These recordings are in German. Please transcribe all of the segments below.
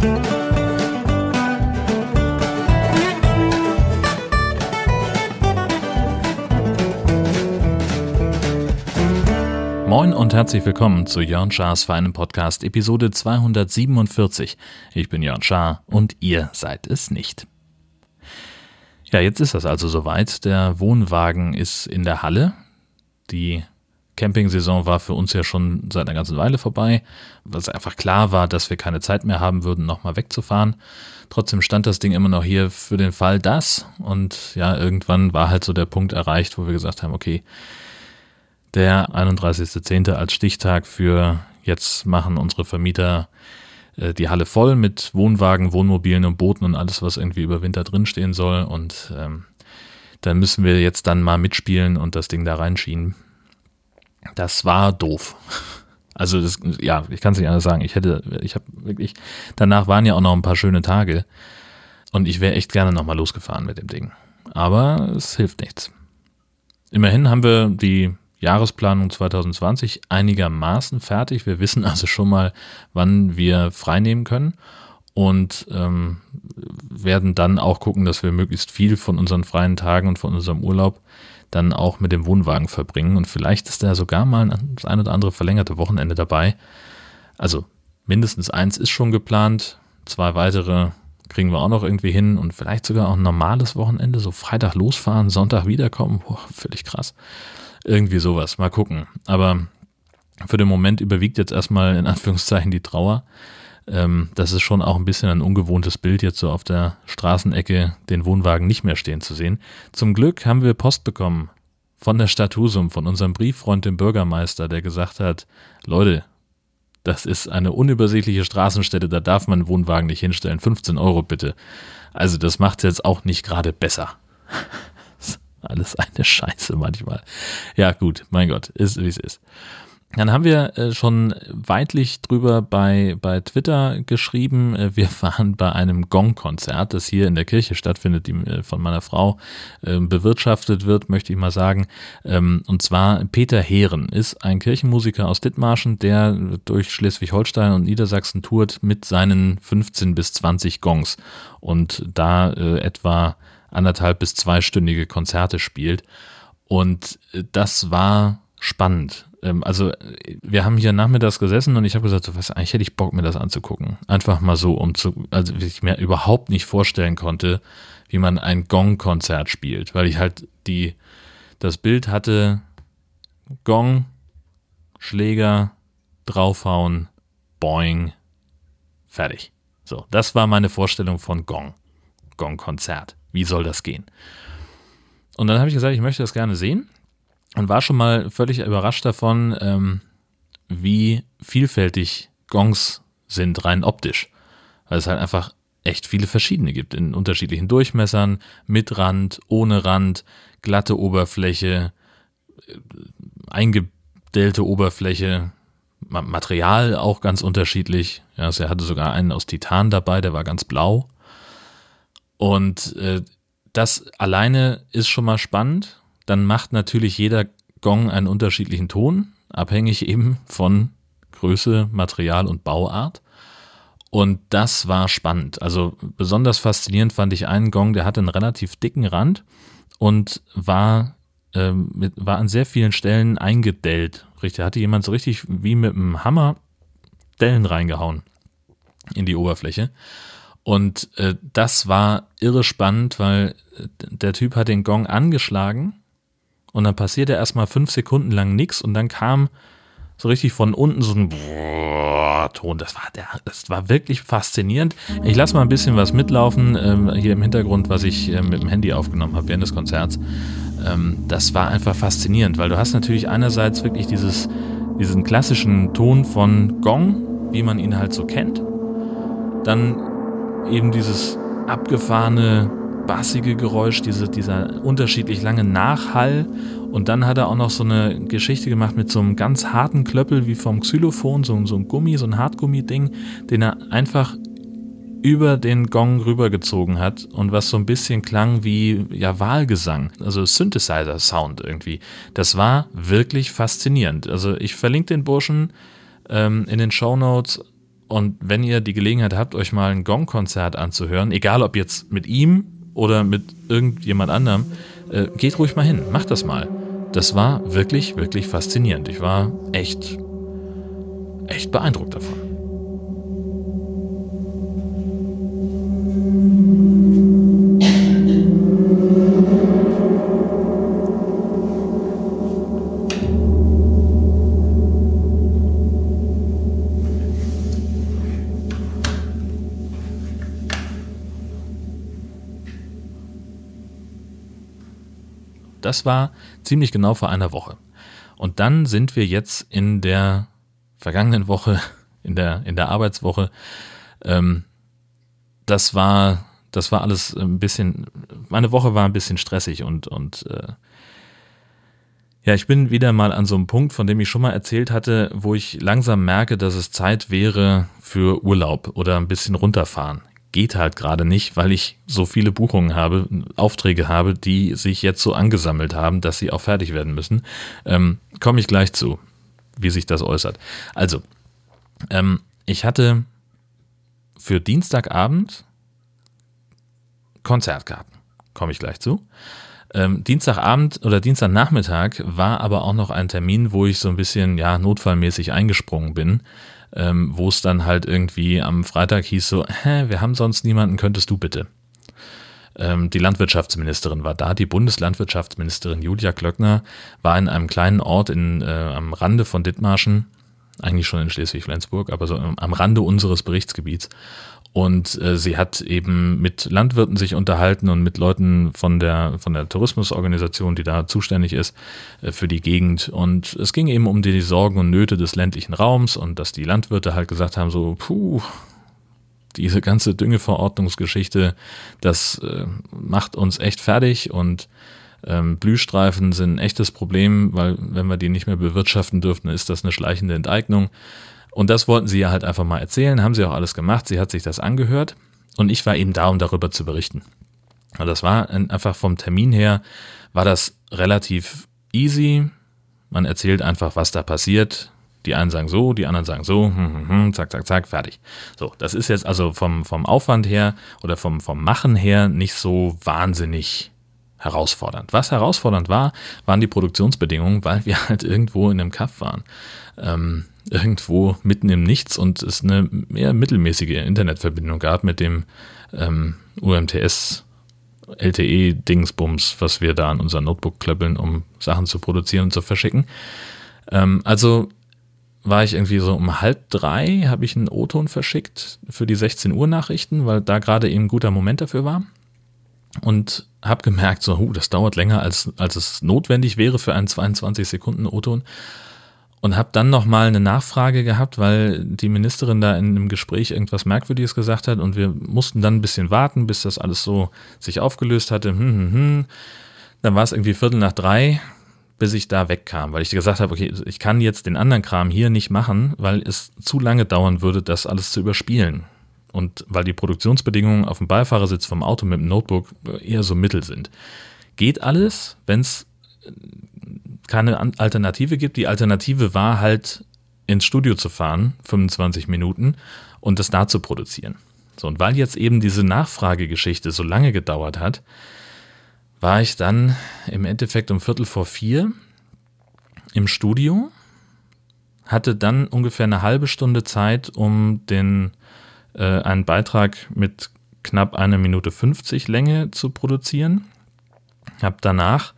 Moin und herzlich willkommen zu Jörn Schars Feinem Podcast Episode 247. Ich bin Jörn Schaar und ihr seid es nicht. Ja, jetzt ist das also soweit. Der Wohnwagen ist in der Halle. Die Campingsaison war für uns ja schon seit einer ganzen Weile vorbei, was einfach klar war, dass wir keine Zeit mehr haben würden, nochmal wegzufahren. Trotzdem stand das Ding immer noch hier für den Fall das. Und ja, irgendwann war halt so der Punkt erreicht, wo wir gesagt haben, okay, der 31.10. als Stichtag für jetzt machen unsere Vermieter äh, die Halle voll mit Wohnwagen, Wohnmobilen und Booten und alles, was irgendwie über Winter drinstehen soll. Und ähm, dann müssen wir jetzt dann mal mitspielen und das Ding da reinschieben. Das war doof. Also das, ja, ich kann es nicht anders sagen. Ich hätte, ich habe wirklich, danach waren ja auch noch ein paar schöne Tage und ich wäre echt gerne nochmal losgefahren mit dem Ding. Aber es hilft nichts. Immerhin haben wir die Jahresplanung 2020 einigermaßen fertig. Wir wissen also schon mal, wann wir freinehmen können und ähm, werden dann auch gucken, dass wir möglichst viel von unseren freien Tagen und von unserem Urlaub dann auch mit dem Wohnwagen verbringen. Und vielleicht ist da sogar mal das ein oder andere verlängerte Wochenende dabei. Also mindestens eins ist schon geplant, zwei weitere kriegen wir auch noch irgendwie hin und vielleicht sogar auch ein normales Wochenende, so Freitag losfahren, Sonntag wiederkommen. Boah, völlig krass. Irgendwie sowas. Mal gucken. Aber für den Moment überwiegt jetzt erstmal in Anführungszeichen die Trauer. Ähm, das ist schon auch ein bisschen ein ungewohntes Bild, jetzt so auf der Straßenecke den Wohnwagen nicht mehr stehen zu sehen. Zum Glück haben wir Post bekommen von der Stadt Husum, von unserem Brieffreund, dem Bürgermeister, der gesagt hat, Leute, das ist eine unübersichtliche Straßenstätte, da darf man einen Wohnwagen nicht hinstellen. 15 Euro bitte. Also das macht jetzt auch nicht gerade besser. Alles eine Scheiße manchmal. Ja, gut, mein Gott, ist wie es ist. Dann haben wir äh, schon weitlich drüber bei, bei Twitter geschrieben. Äh, wir waren bei einem Gong-Konzert, das hier in der Kirche stattfindet, die äh, von meiner Frau ähm, bewirtschaftet wird, möchte ich mal sagen. Ähm, und zwar Peter Heeren ist ein Kirchenmusiker aus Dithmarschen, der durch Schleswig-Holstein und Niedersachsen tourt mit seinen 15 bis 20 Gongs und da etwa anderthalb bis zweistündige Konzerte spielt. Und das war spannend. Ähm, also wir haben hier nachmittags gesessen und ich habe gesagt, so, was, eigentlich hätte ich Bock, mir das anzugucken. Einfach mal so, um zu, also ich mir überhaupt nicht vorstellen konnte, wie man ein Gong-Konzert spielt, weil ich halt die, das Bild hatte, Gong, Schläger, draufhauen, boing, fertig. So, das war meine Vorstellung von Gong. Gong-Konzert. Wie soll das gehen? Und dann habe ich gesagt, ich möchte das gerne sehen und war schon mal völlig überrascht davon, ähm, wie vielfältig Gongs sind, rein optisch. Weil es halt einfach echt viele verschiedene gibt, in unterschiedlichen Durchmessern, mit Rand, ohne Rand, glatte Oberfläche, äh, eingedellte Oberfläche, Material auch ganz unterschiedlich. Ja, also er hatte sogar einen aus Titan dabei, der war ganz blau. Und äh, das alleine ist schon mal spannend. Dann macht natürlich jeder Gong einen unterschiedlichen Ton, abhängig eben von Größe, Material und Bauart. Und das war spannend. Also besonders faszinierend fand ich einen Gong, der hatte einen relativ dicken Rand und war, ähm, mit, war an sehr vielen Stellen eingedellt. Richtig, hatte jemand so richtig wie mit einem Hammer Dellen reingehauen in die Oberfläche. Und äh, das war irre spannend, weil äh, der Typ hat den Gong angeschlagen und dann passierte erstmal fünf Sekunden lang nichts und dann kam so richtig von unten so ein Ton. Das war, der, das war wirklich faszinierend. Ich lasse mal ein bisschen was mitlaufen ähm, hier im Hintergrund, was ich äh, mit dem Handy aufgenommen habe während des Konzerts. Ähm, das war einfach faszinierend, weil du hast natürlich einerseits wirklich dieses, diesen klassischen Ton von Gong, wie man ihn halt so kennt. Dann eben dieses abgefahrene, bassige Geräusch, diese, dieser unterschiedlich lange Nachhall. Und dann hat er auch noch so eine Geschichte gemacht mit so einem ganz harten Klöppel wie vom Xylophon, so, so ein Gummi, so ein Hartgummi-Ding, den er einfach über den Gong rübergezogen hat und was so ein bisschen klang wie ja Wahlgesang, also Synthesizer-Sound irgendwie. Das war wirklich faszinierend. Also ich verlinke den Burschen ähm, in den Show Notes Und wenn ihr die Gelegenheit habt, euch mal ein Gong-Konzert anzuhören, egal ob jetzt mit ihm oder mit irgendjemand anderem, äh, geht ruhig mal hin, macht das mal. Das war wirklich, wirklich faszinierend. Ich war echt, echt beeindruckt davon. Das war ziemlich genau vor einer Woche. Und dann sind wir jetzt in der vergangenen Woche, in der, in der Arbeitswoche. Ähm, das war, das war alles ein bisschen, meine Woche war ein bisschen stressig und, und äh, ja, ich bin wieder mal an so einem Punkt, von dem ich schon mal erzählt hatte, wo ich langsam merke, dass es Zeit wäre für Urlaub oder ein bisschen runterfahren geht halt gerade nicht, weil ich so viele Buchungen habe, Aufträge habe, die sich jetzt so angesammelt haben, dass sie auch fertig werden müssen. Ähm, Komme ich gleich zu, wie sich das äußert. Also, ähm, ich hatte für Dienstagabend Konzertkarten. Komme ich gleich zu. Ähm, Dienstagabend oder Dienstagnachmittag war aber auch noch ein Termin, wo ich so ein bisschen ja notfallmäßig eingesprungen bin ähm, wo es dann halt irgendwie am Freitag hieß so, hä, wir haben sonst niemanden, könntest du bitte. Ähm, die Landwirtschaftsministerin war da, die Bundeslandwirtschaftsministerin Julia Klöckner war in einem kleinen Ort in, äh, am Rande von Dithmarschen, eigentlich schon in Schleswig-Flensburg, aber so am Rande unseres Berichtsgebiets und äh, sie hat eben mit Landwirten sich unterhalten und mit Leuten von der, von der Tourismusorganisation, die da zuständig ist äh, für die Gegend. Und es ging eben um die Sorgen und Nöte des ländlichen Raums und dass die Landwirte halt gesagt haben, so, puh, diese ganze Düngeverordnungsgeschichte, das äh, macht uns echt fertig und ähm, Blühstreifen sind ein echtes Problem, weil wenn wir die nicht mehr bewirtschaften dürfen, ist das eine schleichende Enteignung. Und das wollten sie ja halt einfach mal erzählen, haben sie auch alles gemacht, sie hat sich das angehört und ich war eben da, um darüber zu berichten. Und das war einfach vom Termin her, war das relativ easy. Man erzählt einfach, was da passiert. Die einen sagen so, die anderen sagen so, hm, hm, hm, zack, zack, zack, fertig. So, das ist jetzt also vom, vom Aufwand her oder vom, vom Machen her nicht so wahnsinnig herausfordernd. Was herausfordernd war, waren die Produktionsbedingungen, weil wir halt irgendwo in einem Kaff waren. Ähm, irgendwo mitten im Nichts und es eine eher mittelmäßige Internetverbindung gab mit dem ähm, UMTS LTE-Dingsbums, was wir da an unser Notebook klöppeln, um Sachen zu produzieren und zu verschicken. Ähm, also war ich irgendwie so um halb drei, habe ich einen O-Ton verschickt für die 16 Uhr Nachrichten, weil da gerade eben ein guter Moment dafür war. Und habe gemerkt, so, huh, das dauert länger, als, als es notwendig wäre für einen 22 Sekunden O-Ton und habe dann nochmal eine Nachfrage gehabt, weil die Ministerin da in einem Gespräch irgendwas Merkwürdiges gesagt hat und wir mussten dann ein bisschen warten, bis das alles so sich aufgelöst hatte. Hm, hm, hm. Dann war es irgendwie Viertel nach drei, bis ich da wegkam, weil ich gesagt habe, okay, ich kann jetzt den anderen Kram hier nicht machen, weil es zu lange dauern würde, das alles zu überspielen. Und weil die Produktionsbedingungen auf dem Beifahrersitz vom Auto mit dem Notebook eher so mittel sind. Geht alles, wenn es keine Alternative gibt. Die Alternative war halt ins Studio zu fahren, 25 Minuten, und das da zu produzieren. So, und weil jetzt eben diese Nachfragegeschichte so lange gedauert hat, war ich dann im Endeffekt um Viertel vor vier im Studio, hatte dann ungefähr eine halbe Stunde Zeit, um den, äh, einen Beitrag mit knapp einer Minute 50 Länge zu produzieren. Habe danach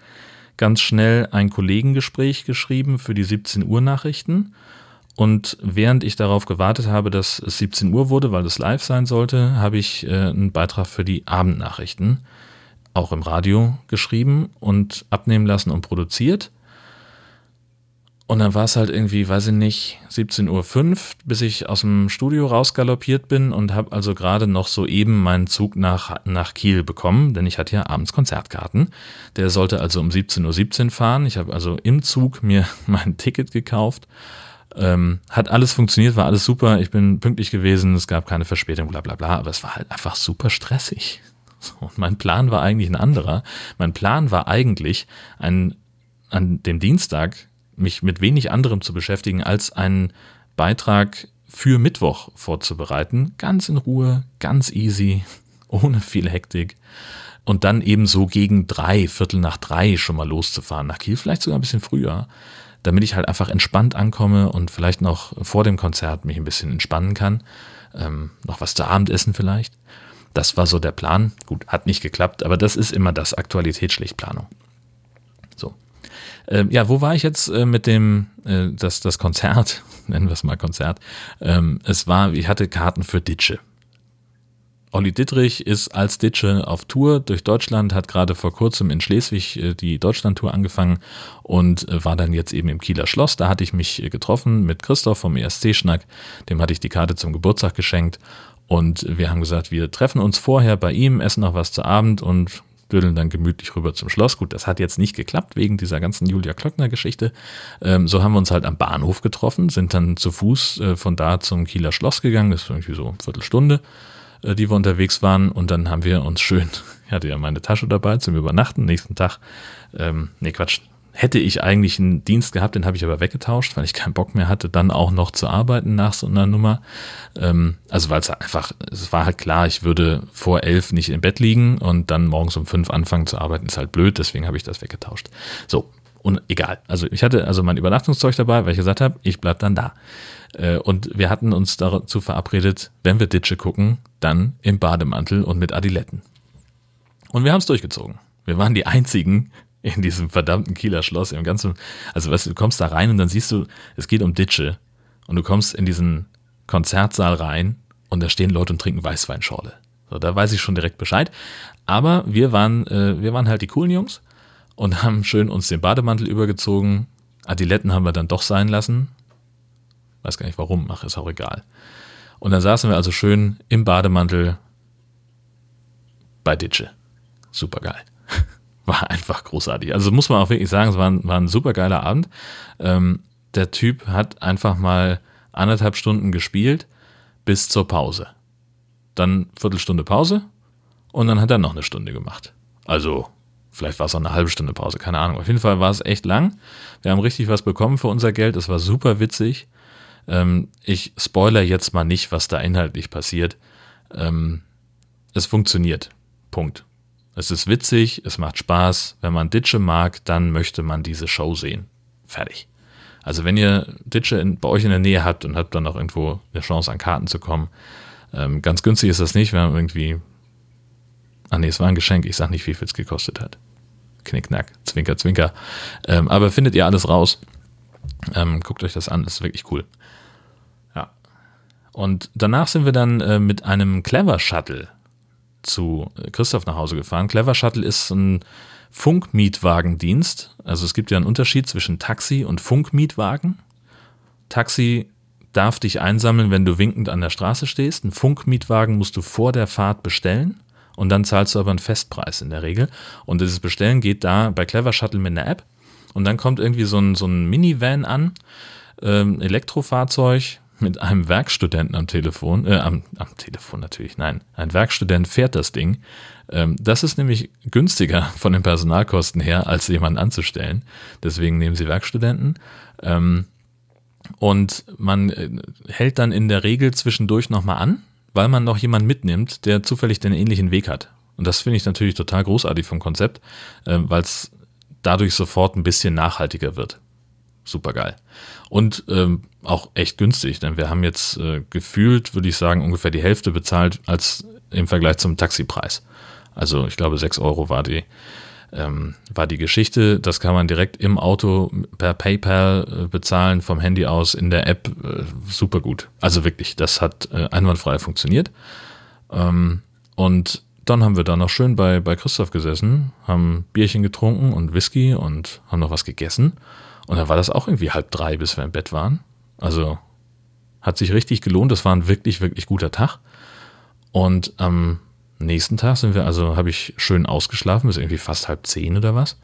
ganz schnell ein Kollegengespräch geschrieben für die 17 Uhr Nachrichten. Und während ich darauf gewartet habe, dass es 17 Uhr wurde, weil es live sein sollte, habe ich äh, einen Beitrag für die Abendnachrichten auch im Radio geschrieben und abnehmen lassen und produziert. Und dann war es halt irgendwie, weiß ich nicht, 17.05 Uhr, bis ich aus dem Studio rausgaloppiert bin und habe also gerade noch so eben meinen Zug nach, nach Kiel bekommen, denn ich hatte ja abends Konzertkarten. Der sollte also um 17.17 Uhr .17 fahren. Ich habe also im Zug mir mein Ticket gekauft. Ähm, hat alles funktioniert, war alles super. Ich bin pünktlich gewesen, es gab keine Verspätung, bla bla bla, aber es war halt einfach super stressig. Und mein Plan war eigentlich ein anderer. Mein Plan war eigentlich, ein, an dem Dienstag mich mit wenig anderem zu beschäftigen, als einen Beitrag für Mittwoch vorzubereiten. Ganz in Ruhe, ganz easy, ohne viel Hektik. Und dann eben so gegen drei, Viertel nach drei schon mal loszufahren nach Kiel, vielleicht sogar ein bisschen früher, damit ich halt einfach entspannt ankomme und vielleicht noch vor dem Konzert mich ein bisschen entspannen kann. Ähm, noch was zu Abendessen vielleicht. Das war so der Plan. Gut, hat nicht geklappt, aber das ist immer das. So. Ähm, ja, wo war ich jetzt äh, mit dem, äh, das, das Konzert, nennen wir es mal Konzert. Ähm, es war, ich hatte Karten für Ditsche. Olli Dittrich ist als Ditsche auf Tour durch Deutschland, hat gerade vor kurzem in Schleswig äh, die Deutschlandtour angefangen und äh, war dann jetzt eben im Kieler Schloss. Da hatte ich mich äh, getroffen mit Christoph vom ESC-Schnack. Dem hatte ich die Karte zum Geburtstag geschenkt und wir haben gesagt, wir treffen uns vorher bei ihm, essen noch was zu Abend und dödeln dann gemütlich rüber zum Schloss. Gut, das hat jetzt nicht geklappt wegen dieser ganzen Julia Klöckner-Geschichte. Ähm, so haben wir uns halt am Bahnhof getroffen, sind dann zu Fuß äh, von da zum Kieler Schloss gegangen. Das ist irgendwie so eine Viertelstunde. Äh, die wir unterwegs waren. Und dann haben wir uns schön, ich hatte ja meine Tasche dabei zum Übernachten, nächsten Tag, ähm, nee Quatsch, hätte ich eigentlich einen Dienst gehabt, den habe ich aber weggetauscht, weil ich keinen Bock mehr hatte, dann auch noch zu arbeiten nach so einer Nummer. Ähm, also weil es einfach, es war halt klar, ich würde vor elf nicht im Bett liegen und dann morgens um fünf anfangen zu arbeiten, ist halt blöd, deswegen habe ich das weggetauscht. So, und egal. Also ich hatte also mein Übernachtungszeug dabei, weil ich gesagt habe, ich bleib dann da. Äh, und wir hatten uns dazu verabredet, wenn wir Ditsche gucken, dann im Bademantel und mit Adiletten. Und wir haben es durchgezogen. Wir waren die einzigen in diesem verdammten Kieler Schloss im ganzen, also weißt du, du kommst da rein und dann siehst du, es geht um Ditsche und du kommst in diesen Konzertsaal rein und da stehen Leute und trinken Weißweinschorle. So, da weiß ich schon direkt Bescheid. Aber wir waren, äh, wir waren halt die coolen Jungs und haben schön uns den Bademantel übergezogen. Adiletten haben wir dann doch sein lassen, Weiß gar nicht warum, ach, ist auch egal. Und dann saßen wir also schön im Bademantel bei Ditsche. Super geil. War einfach großartig. Also muss man auch wirklich sagen, es war ein, war ein super geiler Abend. Ähm, der Typ hat einfach mal anderthalb Stunden gespielt bis zur Pause. Dann Viertelstunde Pause und dann hat er noch eine Stunde gemacht. Also vielleicht war es auch eine halbe Stunde Pause, keine Ahnung. Auf jeden Fall war es echt lang. Wir haben richtig was bekommen für unser Geld. Es war super witzig. Ähm, ich spoiler jetzt mal nicht, was da inhaltlich passiert. Ähm, es funktioniert. Punkt. Es ist witzig, es macht Spaß. Wenn man Ditsche mag, dann möchte man diese Show sehen. Fertig. Also wenn ihr Ditsche in, bei euch in der Nähe habt und habt dann noch irgendwo eine Chance an Karten zu kommen, ähm, ganz günstig ist das nicht. Wir haben irgendwie, ah nee, es war ein Geschenk, ich sag nicht, wie viel es gekostet hat. Knickknack, Zwinker, Zwinker. Ähm, aber findet ihr alles raus. Ähm, guckt euch das an, das ist wirklich cool. Und danach sind wir dann äh, mit einem Clever Shuttle zu Christoph nach Hause gefahren. Clever Shuttle ist ein Funkmietwagendienst. Also es gibt ja einen Unterschied zwischen Taxi und Funkmietwagen. Taxi darf dich einsammeln, wenn du winkend an der Straße stehst. Ein Funkmietwagen musst du vor der Fahrt bestellen und dann zahlst du aber einen Festpreis in der Regel. Und dieses Bestellen geht da bei Clever Shuttle mit einer App. Und dann kommt irgendwie so ein, so ein Minivan an, ähm, Elektrofahrzeug, mit einem Werkstudenten am Telefon, äh, am, am Telefon natürlich, nein, ein Werkstudent fährt das Ding. Ähm, das ist nämlich günstiger von den Personalkosten her, als jemanden anzustellen. Deswegen nehmen sie Werkstudenten. Ähm, und man äh, hält dann in der Regel zwischendurch nochmal an, weil man noch jemanden mitnimmt, der zufällig den ähnlichen Weg hat. Und das finde ich natürlich total großartig vom Konzept, äh, weil es dadurch sofort ein bisschen nachhaltiger wird. Super geil. Und ähm, auch echt günstig, denn wir haben jetzt äh, gefühlt, würde ich sagen, ungefähr die Hälfte bezahlt als im Vergleich zum Taxipreis. Also ich glaube, 6 Euro war die, ähm, war die Geschichte. Das kann man direkt im Auto per PayPal äh, bezahlen, vom Handy aus, in der App. Äh, super gut. Also wirklich, das hat äh, einwandfrei funktioniert. Ähm, und dann haben wir da noch schön bei, bei Christoph gesessen, haben Bierchen getrunken und Whisky und haben noch was gegessen. Und dann war das auch irgendwie halb drei, bis wir im Bett waren. Also hat sich richtig gelohnt. Das war ein wirklich, wirklich guter Tag. Und am nächsten Tag sind wir, also habe ich schön ausgeschlafen, bis irgendwie fast halb zehn oder was.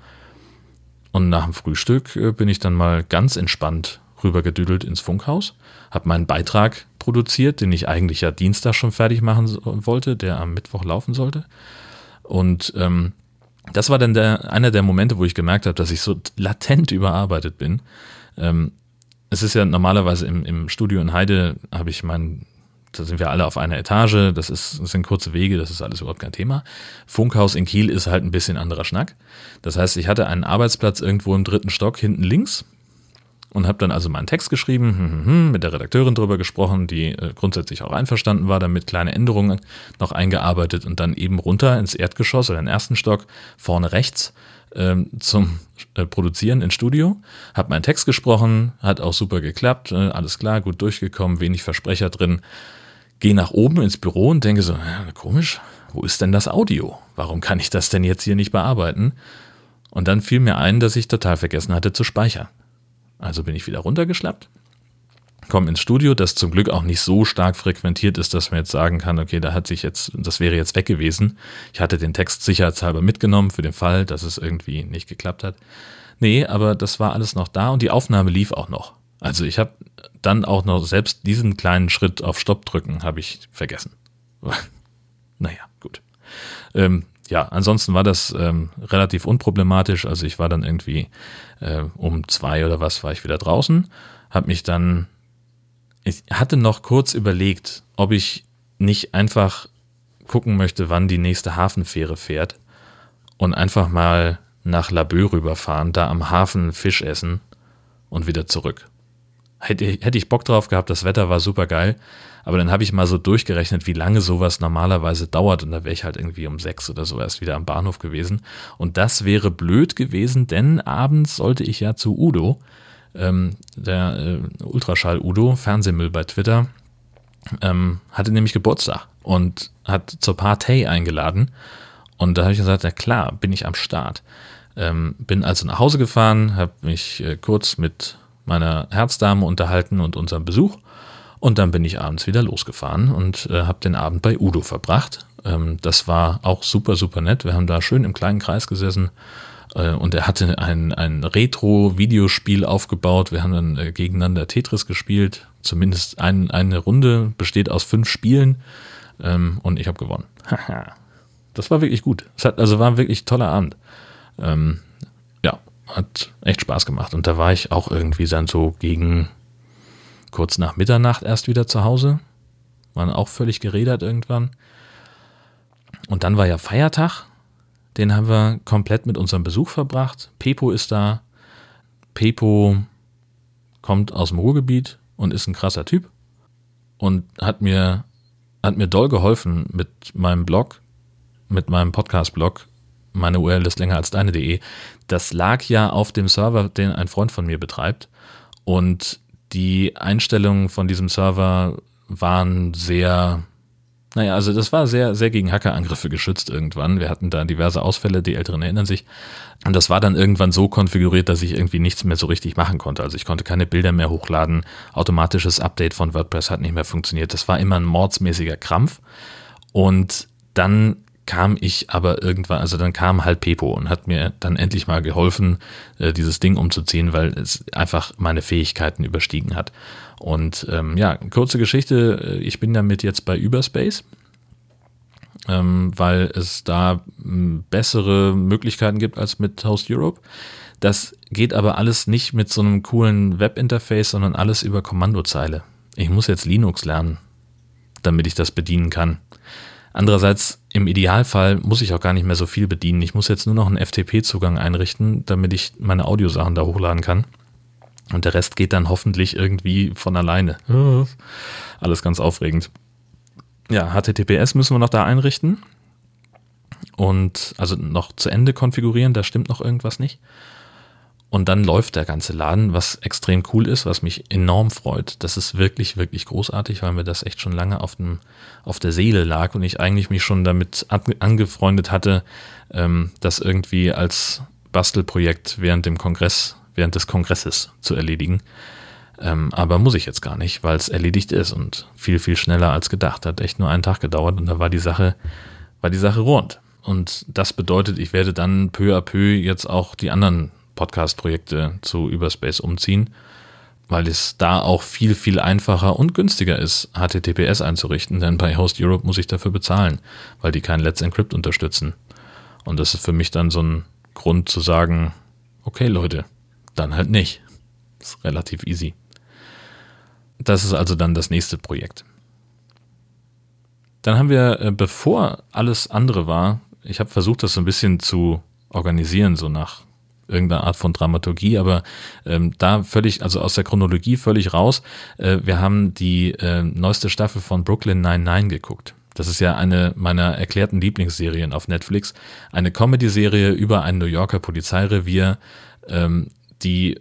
Und nach dem Frühstück äh, bin ich dann mal ganz entspannt rübergedüdelt ins Funkhaus, habe meinen Beitrag produziert, den ich eigentlich ja Dienstag schon fertig machen wollte, der am Mittwoch laufen sollte. Und ähm, das war dann der, einer der Momente, wo ich gemerkt habe, dass ich so latent überarbeitet bin. Ähm, es ist ja normalerweise im, im Studio in Heide, habe ich meinen da sind wir alle auf einer Etage, das, ist, das sind kurze Wege, das ist alles überhaupt kein Thema. Funkhaus in Kiel ist halt ein bisschen anderer Schnack. Das heißt, ich hatte einen Arbeitsplatz irgendwo im dritten Stock hinten links und habe dann also meinen Text geschrieben, hm, hm, hm, mit der Redakteurin drüber gesprochen, die äh, grundsätzlich auch einverstanden war, damit kleine Änderungen noch eingearbeitet und dann eben runter ins Erdgeschoss oder den ersten Stock, vorne rechts ähm, zum äh, Produzieren ins Studio, habe meinen Text gesprochen, hat auch super geklappt, äh, alles klar, gut durchgekommen, wenig Versprecher drin. Gehe nach oben ins Büro und denke so, ja, komisch, wo ist denn das Audio? Warum kann ich das denn jetzt hier nicht bearbeiten? Und dann fiel mir ein, dass ich total vergessen hatte zu speichern. Also bin ich wieder runtergeschlappt, komme ins Studio, das zum Glück auch nicht so stark frequentiert ist, dass man jetzt sagen kann, okay, da hat sich jetzt, das wäre jetzt weg gewesen. Ich hatte den Text sicherheitshalber mitgenommen für den Fall, dass es irgendwie nicht geklappt hat. Nee, aber das war alles noch da und die Aufnahme lief auch noch. Also ich habe dann auch noch selbst diesen kleinen Schritt auf Stopp drücken, habe ich vergessen. naja, gut. Ähm, ja, ansonsten war das ähm, relativ unproblematisch. Also ich war dann irgendwie äh, um zwei oder was war ich wieder draußen, habe mich dann, ich hatte noch kurz überlegt, ob ich nicht einfach gucken möchte, wann die nächste Hafenfähre fährt und einfach mal nach Laboe rüberfahren, da am Hafen Fisch essen und wieder zurück. Hätte, hätte ich Bock drauf gehabt, das Wetter war super geil. Aber dann habe ich mal so durchgerechnet, wie lange sowas normalerweise dauert. Und da wäre ich halt irgendwie um sechs oder so erst wieder am Bahnhof gewesen. Und das wäre blöd gewesen, denn abends sollte ich ja zu Udo, ähm, der äh, Ultraschall Udo, Fernsehmüll bei Twitter, ähm, hatte nämlich Geburtstag und hat zur Partei eingeladen. Und da habe ich gesagt, ja klar, bin ich am Start. Ähm, bin also nach Hause gefahren, habe mich äh, kurz mit meiner Herzdame unterhalten und unserem Besuch. Und dann bin ich abends wieder losgefahren und äh, habe den Abend bei Udo verbracht. Ähm, das war auch super, super nett. Wir haben da schön im kleinen Kreis gesessen und er hatte ein, ein Retro-Videospiel aufgebaut. Wir haben dann äh, gegeneinander Tetris gespielt. Zumindest ein, eine Runde besteht aus fünf Spielen ähm, und ich habe gewonnen. das war wirklich gut. Es hat, also war ein wirklich toller Abend. Ähm, hat echt Spaß gemacht. Und da war ich auch irgendwie dann so gegen kurz nach Mitternacht erst wieder zu Hause. Waren auch völlig geredert irgendwann. Und dann war ja Feiertag. Den haben wir komplett mit unserem Besuch verbracht. Pepo ist da. Pepo kommt aus dem Ruhrgebiet und ist ein krasser Typ. Und hat mir, hat mir doll geholfen mit meinem Blog, mit meinem Podcast-Blog meine URL ist länger als deine.de. Das lag ja auf dem Server, den ein Freund von mir betreibt. Und die Einstellungen von diesem Server waren sehr, naja, also das war sehr, sehr gegen Hackerangriffe geschützt irgendwann. Wir hatten da diverse Ausfälle, die Älteren erinnern sich. Und das war dann irgendwann so konfiguriert, dass ich irgendwie nichts mehr so richtig machen konnte. Also ich konnte keine Bilder mehr hochladen. Automatisches Update von WordPress hat nicht mehr funktioniert. Das war immer ein mordsmäßiger Krampf. Und dann kam ich aber irgendwann, also dann kam halt Pepo und hat mir dann endlich mal geholfen, äh, dieses Ding umzuziehen, weil es einfach meine Fähigkeiten überstiegen hat. Und ähm, ja, kurze Geschichte, äh, ich bin damit jetzt bei Überspace, ähm, weil es da bessere Möglichkeiten gibt als mit Host Europe. Das geht aber alles nicht mit so einem coolen Webinterface, sondern alles über Kommandozeile. Ich muss jetzt Linux lernen, damit ich das bedienen kann. Andererseits, im Idealfall muss ich auch gar nicht mehr so viel bedienen. Ich muss jetzt nur noch einen FTP-Zugang einrichten, damit ich meine Audiosachen da hochladen kann. Und der Rest geht dann hoffentlich irgendwie von alleine. Alles ganz aufregend. Ja, HTTPS müssen wir noch da einrichten. Und also noch zu Ende konfigurieren, da stimmt noch irgendwas nicht. Und dann läuft der ganze Laden, was extrem cool ist, was mich enorm freut. Das ist wirklich, wirklich großartig, weil mir das echt schon lange auf, dem, auf der Seele lag und ich eigentlich mich schon damit angefreundet hatte, ähm, das irgendwie als Bastelprojekt während dem Kongress, während des Kongresses zu erledigen. Ähm, aber muss ich jetzt gar nicht, weil es erledigt ist und viel, viel schneller als gedacht. Hat echt nur einen Tag gedauert und da war die Sache, war die Sache rund. Und das bedeutet, ich werde dann peu à peu jetzt auch die anderen Podcast-Projekte zu Überspace umziehen, weil es da auch viel, viel einfacher und günstiger ist, HTTPS einzurichten, denn bei Host Europe muss ich dafür bezahlen, weil die kein Let's Encrypt unterstützen. Und das ist für mich dann so ein Grund zu sagen, okay Leute, dann halt nicht. Ist relativ easy. das ist also dann das nächste Projekt. Dann haben wir, äh, bevor alles andere war, ich habe versucht, das so ein bisschen zu organisieren, so nach irgendeiner Art von Dramaturgie, aber ähm, da völlig, also aus der Chronologie völlig raus. Äh, wir haben die äh, neueste Staffel von Brooklyn 99 geguckt. Das ist ja eine meiner erklärten Lieblingsserien auf Netflix. Eine Comedy-Serie über ein New Yorker Polizeirevier, ähm, die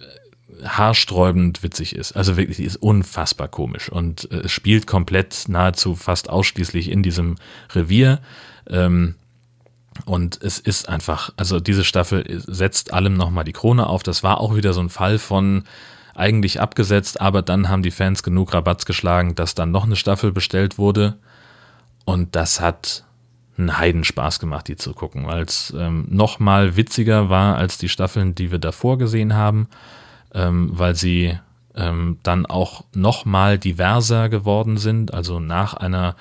haarsträubend witzig ist. Also wirklich, die ist unfassbar komisch und äh, spielt komplett nahezu fast ausschließlich in diesem Revier. Ähm, und es ist einfach, also diese Staffel setzt allem nochmal die Krone auf. Das war auch wieder so ein Fall von eigentlich abgesetzt, aber dann haben die Fans genug Rabatz geschlagen, dass dann noch eine Staffel bestellt wurde. Und das hat einen Heidenspaß gemacht, die zu gucken, weil es ähm, nochmal witziger war als die Staffeln, die wir davor gesehen haben, ähm, weil sie ähm, dann auch nochmal diverser geworden sind, also nach einer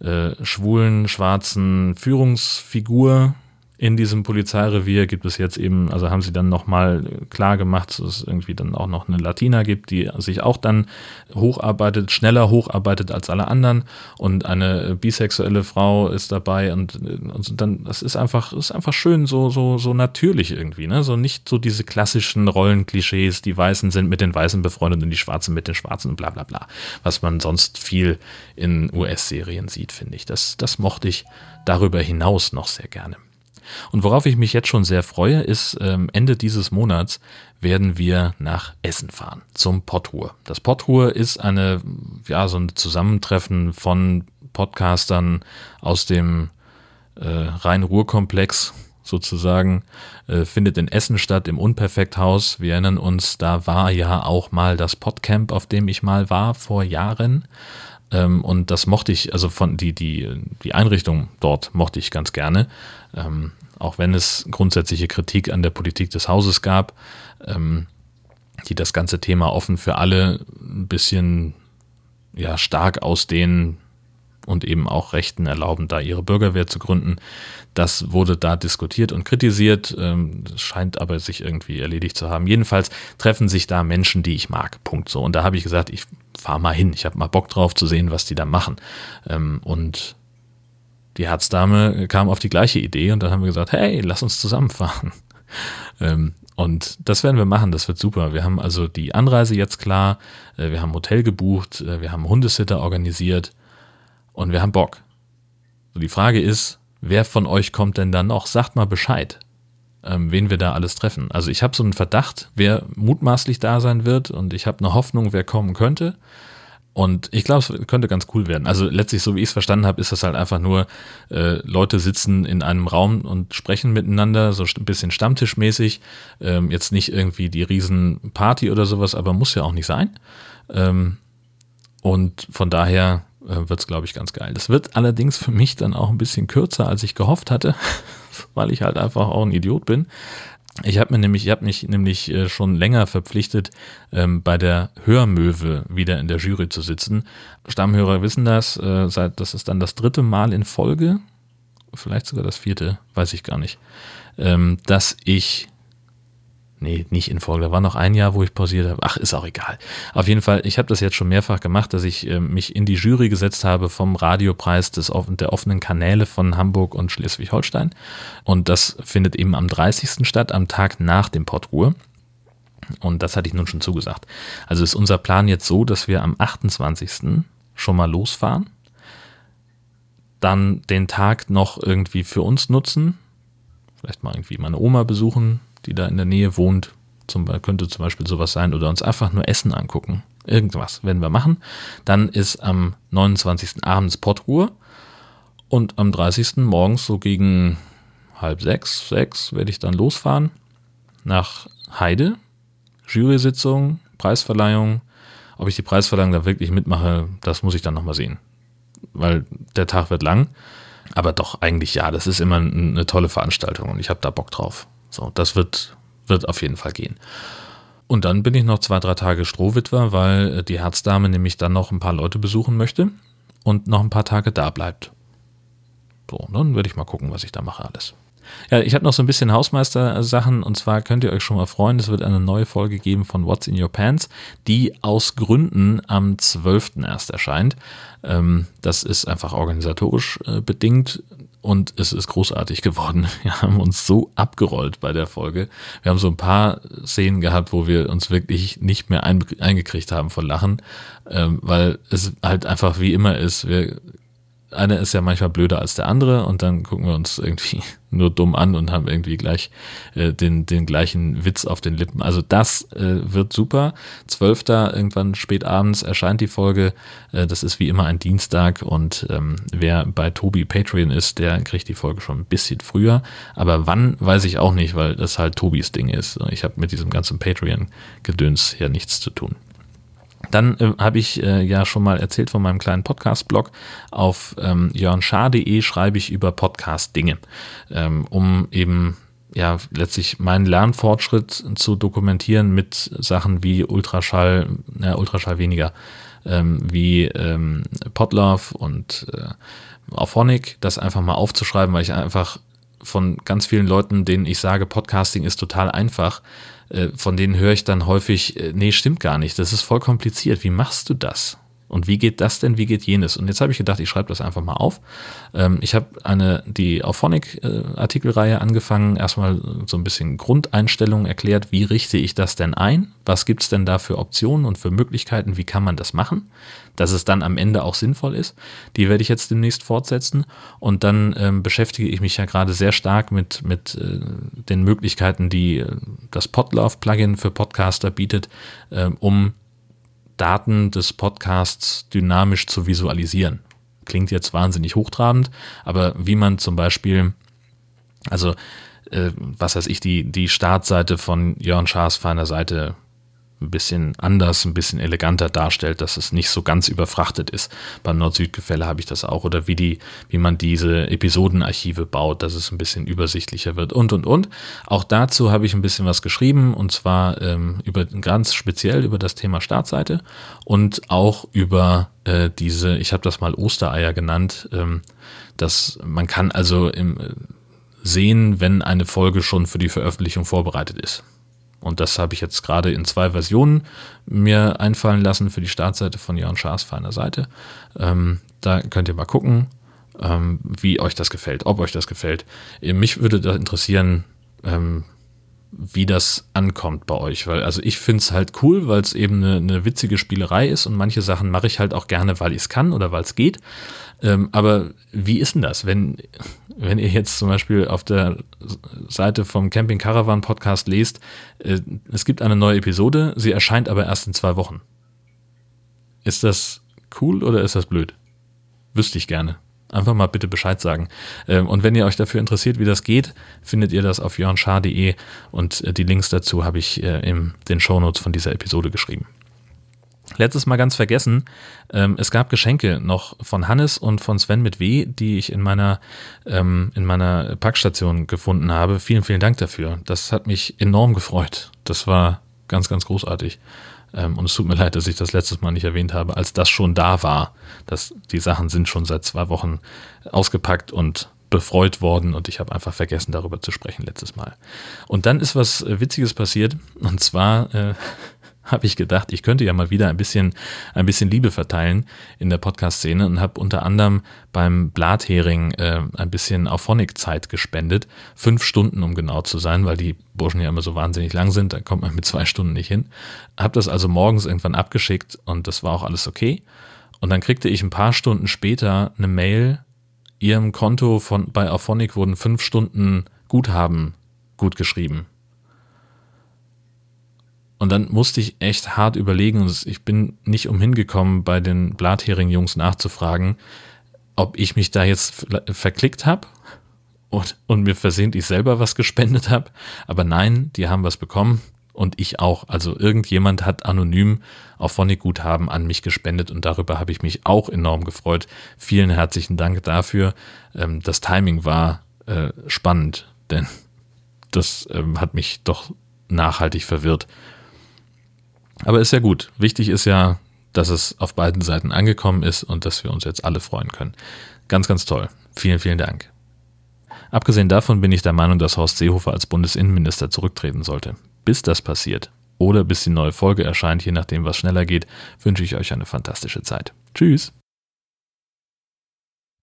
äh, schwulen, schwarzen Führungsfigur in diesem Polizeirevier gibt es jetzt eben, also haben sie dann nochmal klar gemacht, dass es irgendwie dann auch noch eine Latina gibt, die sich auch dann hocharbeitet, schneller hocharbeitet als alle anderen und eine bisexuelle Frau ist dabei und, und dann, das ist einfach, ist einfach schön, so, so, so natürlich irgendwie, ne? So nicht so diese klassischen Rollenklischees, die Weißen sind mit den Weißen befreundet und die Schwarzen mit den Schwarzen, bla bla bla, was man sonst viel in US-Serien sieht, finde ich. Das, das mochte ich darüber hinaus noch sehr gerne. Und worauf ich mich jetzt schon sehr freue, ist, ähm, Ende dieses Monats werden wir nach Essen fahren, zum Potruhe. Das Potruhe ist eine, ja, so ein Zusammentreffen von Podcastern aus dem äh, Rhein-Ruhr-Komplex sozusagen, äh, findet in Essen statt, im Unperfekthaus. Wir erinnern uns, da war ja auch mal das Podcamp, auf dem ich mal war, vor Jahren. Ähm, und das mochte ich, also von die, die, die Einrichtung dort mochte ich ganz gerne. Ähm, auch wenn es grundsätzliche Kritik an der Politik des Hauses gab, ähm, die das ganze Thema offen für alle ein bisschen ja, stark ausdehnen und eben auch Rechten erlauben, da ihre Bürgerwehr zu gründen. Das wurde da diskutiert und kritisiert, ähm, scheint aber sich irgendwie erledigt zu haben. Jedenfalls treffen sich da Menschen, die ich mag. Punkt so. Und da habe ich gesagt, ich fahre mal hin. Ich habe mal Bock drauf zu sehen, was die da machen. Ähm, und die Herzdame kam auf die gleiche Idee und dann haben wir gesagt, hey, lass uns zusammenfahren. Ähm, und das werden wir machen, das wird super. Wir haben also die Anreise jetzt klar, äh, wir haben Hotel gebucht, äh, wir haben Hundesitter organisiert und wir haben Bock. So, die Frage ist, wer von euch kommt denn da noch? Sagt mal Bescheid, ähm, wen wir da alles treffen. Also ich habe so einen Verdacht, wer mutmaßlich da sein wird und ich habe eine Hoffnung, wer kommen könnte. Und ich glaube, es könnte ganz cool werden. Also letztlich, so wie ich es verstanden habe, ist das halt einfach nur, äh, Leute sitzen in einem Raum und sprechen miteinander, so ein bisschen stammtischmäßig. Ähm, jetzt nicht irgendwie die Riesenparty oder sowas, aber muss ja auch nicht sein. Ähm, und von daher äh, wird es, glaube ich, ganz geil. Das wird allerdings für mich dann auch ein bisschen kürzer, als ich gehofft hatte, weil ich halt einfach auch ein Idiot bin. Ich habe mir nämlich, ich habe mich nämlich äh, schon länger verpflichtet, ähm, bei der Hörmöwe wieder in der Jury zu sitzen. Stammhörer wissen das, äh, seit das ist dann das dritte Mal in Folge, vielleicht sogar das vierte, weiß ich gar nicht, ähm, dass ich Nee, nicht in Folge. Da war noch ein Jahr, wo ich pausiert habe. Ach, ist auch egal. Auf jeden Fall, ich habe das jetzt schon mehrfach gemacht, dass ich äh, mich in die Jury gesetzt habe vom Radiopreis des, der offenen Kanäle von Hamburg und Schleswig-Holstein. Und das findet eben am 30. statt, am Tag nach dem Portruhe. Und das hatte ich nun schon zugesagt. Also ist unser Plan jetzt so, dass wir am 28. schon mal losfahren. Dann den Tag noch irgendwie für uns nutzen. Vielleicht mal irgendwie meine Oma besuchen, die da in der Nähe wohnt. Zum, könnte zum Beispiel sowas sein oder uns einfach nur Essen angucken. Irgendwas werden wir machen. Dann ist am 29. abends Pottruhe und am 30. morgens so gegen halb sechs, sechs werde ich dann losfahren nach Heide. Jury-Sitzung, Preisverleihung. Ob ich die Preisverleihung da wirklich mitmache, das muss ich dann nochmal sehen. Weil der Tag wird lang. Aber doch, eigentlich ja, das ist immer eine tolle Veranstaltung und ich habe da Bock drauf. So, das wird, wird auf jeden Fall gehen. Und dann bin ich noch zwei, drei Tage Strohwitwer, weil äh, die Herzdame nämlich dann noch ein paar Leute besuchen möchte und noch ein paar Tage da bleibt. So, dann werde ich mal gucken, was ich da mache alles. Ja, ich habe noch so ein bisschen Hausmeister-Sachen und zwar könnt ihr euch schon mal freuen, es wird eine neue Folge geben von What's in Your Pants, die aus Gründen am 12. erst erscheint. Ähm, das ist einfach organisatorisch äh, bedingt und es ist großartig geworden. Wir haben uns so abgerollt bei der Folge. Wir haben so ein paar Szenen gehabt, wo wir uns wirklich nicht mehr eingekriegt haben von Lachen, ähm, weil es halt einfach wie immer ist. Wir einer ist ja manchmal blöder als der andere und dann gucken wir uns irgendwie nur dumm an und haben irgendwie gleich äh, den, den gleichen Witz auf den Lippen. Also das äh, wird super. Zwölfter, irgendwann spät abends erscheint die Folge. Äh, das ist wie immer ein Dienstag und ähm, wer bei Tobi Patreon ist, der kriegt die Folge schon ein bisschen früher. Aber wann, weiß ich auch nicht, weil das halt Tobis Ding ist. Ich habe mit diesem ganzen Patreon-Gedöns ja nichts zu tun. Dann äh, habe ich äh, ja schon mal erzählt von meinem kleinen Podcast-Blog. Auf ähm, jörnschar.de schreibe ich über Podcast-Dinge, ähm, um eben ja letztlich meinen Lernfortschritt zu dokumentieren mit Sachen wie Ultraschall, ja, Ultraschall weniger, ähm, wie ähm, Podlove und äh, Auphonic, das einfach mal aufzuschreiben, weil ich einfach von ganz vielen Leuten, denen ich sage, Podcasting ist total einfach, äh, von denen höre ich dann häufig, äh, nee, stimmt gar nicht, das ist voll kompliziert. Wie machst du das? Und wie geht das denn, wie geht jenes? Und jetzt habe ich gedacht, ich schreibe das einfach mal auf. Ähm, ich habe eine, die Auphonic-Artikelreihe angefangen, erstmal so ein bisschen Grundeinstellungen erklärt, wie richte ich das denn ein? Was gibt es denn da für Optionen und für Möglichkeiten? Wie kann man das machen? Dass es dann am Ende auch sinnvoll ist. Die werde ich jetzt demnächst fortsetzen. Und dann ähm, beschäftige ich mich ja gerade sehr stark mit, mit äh, den Möglichkeiten, die äh, das Podlove-Plugin für Podcaster bietet, äh, um Daten des Podcasts dynamisch zu visualisieren. Klingt jetzt wahnsinnig hochtrabend, aber wie man zum Beispiel, also äh, was weiß ich, die, die Startseite von Jörn Schaas feiner Seite ein bisschen anders, ein bisschen eleganter darstellt, dass es nicht so ganz überfrachtet ist. Beim Nord-Süd-Gefälle habe ich das auch. Oder wie die, wie man diese Episodenarchive baut, dass es ein bisschen übersichtlicher wird und und und. Auch dazu habe ich ein bisschen was geschrieben und zwar ähm, über ganz speziell über das Thema Startseite und auch über äh, diese, ich habe das mal Ostereier genannt, ähm, dass man kann also im, äh, sehen, wenn eine Folge schon für die Veröffentlichung vorbereitet ist. Und das habe ich jetzt gerade in zwei Versionen mir einfallen lassen für die Startseite von Jörn Schaas feiner Seite. Ähm, da könnt ihr mal gucken, ähm, wie euch das gefällt, ob euch das gefällt. Mich würde das interessieren, ähm, wie das ankommt bei euch. Weil, also ich finde es halt cool, weil es eben eine, eine, witzige Spielerei ist und manche Sachen mache ich halt auch gerne, weil ich es kann oder weil es geht. Ähm, aber wie ist denn das, wenn, wenn ihr jetzt zum Beispiel auf der Seite vom Camping Caravan Podcast lest, äh, es gibt eine neue Episode, sie erscheint aber erst in zwei Wochen. Ist das cool oder ist das blöd? Wüsste ich gerne. Einfach mal bitte Bescheid sagen. Ähm, und wenn ihr euch dafür interessiert, wie das geht, findet ihr das auf jörnschar.de und äh, die Links dazu habe ich äh, in den Shownotes von dieser Episode geschrieben. Letztes Mal ganz vergessen, ähm, es gab Geschenke noch von Hannes und von Sven mit W, die ich in meiner, ähm, in meiner Packstation gefunden habe. Vielen, vielen Dank dafür. Das hat mich enorm gefreut. Das war ganz, ganz großartig. Ähm, und es tut mir leid, dass ich das letztes Mal nicht erwähnt habe, als das schon da war. Das, die Sachen sind schon seit zwei Wochen ausgepackt und befreut worden und ich habe einfach vergessen, darüber zu sprechen letztes Mal. Und dann ist was äh, Witziges passiert und zwar äh, habe ich gedacht, ich könnte ja mal wieder ein bisschen, ein bisschen Liebe verteilen in der Podcast-Szene und habe unter anderem beim Blathering äh, ein bisschen Auphonic-Zeit gespendet. Fünf Stunden, um genau zu sein, weil die Burschen ja immer so wahnsinnig lang sind, da kommt man mit zwei Stunden nicht hin. Habe das also morgens irgendwann abgeschickt und das war auch alles okay. Und dann kriegte ich ein paar Stunden später eine Mail, ihrem Konto von, bei Auphonic wurden fünf Stunden Guthaben gut geschrieben. Und dann musste ich echt hart überlegen und ich bin nicht umhin gekommen, bei den Blathering-Jungs nachzufragen, ob ich mich da jetzt verklickt habe und, und mir versehentlich selber was gespendet habe. Aber nein, die haben was bekommen und ich auch. Also irgendjemand hat anonym auf Phonic-Guthaben an mich gespendet und darüber habe ich mich auch enorm gefreut. Vielen herzlichen Dank dafür. Ähm, das Timing war äh, spannend, denn das ähm, hat mich doch nachhaltig verwirrt. Aber ist ja gut. Wichtig ist ja, dass es auf beiden Seiten angekommen ist und dass wir uns jetzt alle freuen können. Ganz, ganz toll. Vielen, vielen Dank. Abgesehen davon bin ich der Meinung, dass Horst Seehofer als Bundesinnenminister zurücktreten sollte. Bis das passiert oder bis die neue Folge erscheint, je nachdem, was schneller geht, wünsche ich euch eine fantastische Zeit. Tschüss!